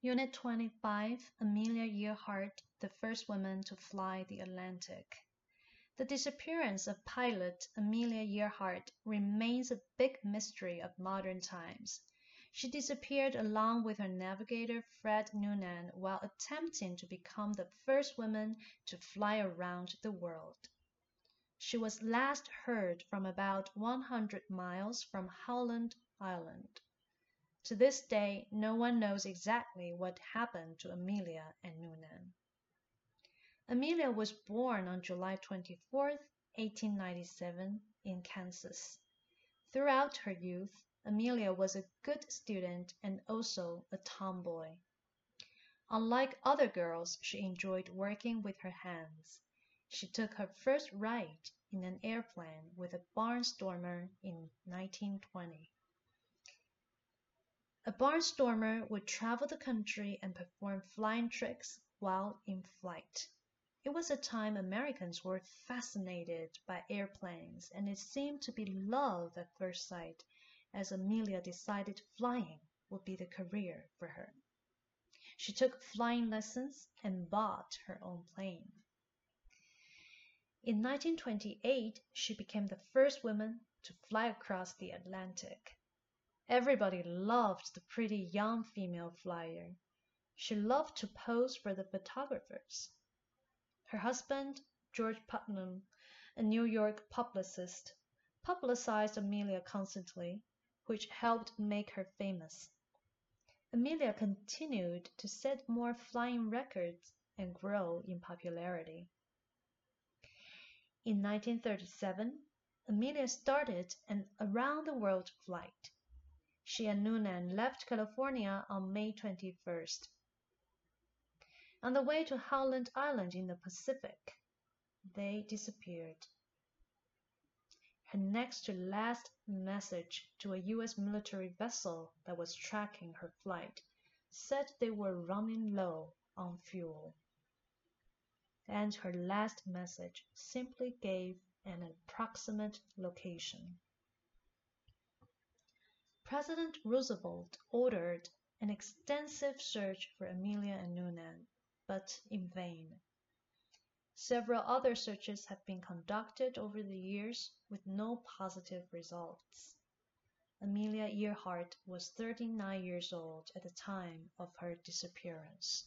Unit 25, Amelia Earhart, the first woman to fly the Atlantic. The disappearance of pilot Amelia Earhart remains a big mystery of modern times. She disappeared along with her navigator Fred Noonan while attempting to become the first woman to fly around the world. She was last heard from about 100 miles from Howland Island. To this day no one knows exactly what happened to Amelia and Noonan. Amelia was born on July 24, 1897, in Kansas. Throughout her youth, Amelia was a good student and also a tomboy. Unlike other girls, she enjoyed working with her hands. She took her first ride in an airplane with a barnstormer in 1920. A barnstormer would travel the country and perform flying tricks while in flight. It was a time Americans were fascinated by airplanes and it seemed to be love at first sight as Amelia decided flying would be the career for her. She took flying lessons and bought her own plane. In 1928 she became the first woman to fly across the Atlantic. Everybody loved the pretty young female flyer. She loved to pose for the photographers. Her husband, George Putnam, a New York publicist, publicized Amelia constantly, which helped make her famous. Amelia continued to set more flying records and grow in popularity. In 1937, Amelia started an around the world flight. She and Noonan left California on May 21st. On the way to Howland Island in the Pacific, they disappeared. Her next to last message to a U.S. military vessel that was tracking her flight said they were running low on fuel. And her last message simply gave an approximate location. President Roosevelt ordered an extensive search for Amelia and Noonan, but in vain. Several other searches have been conducted over the years with no positive results. Amelia Earhart was 39 years old at the time of her disappearance.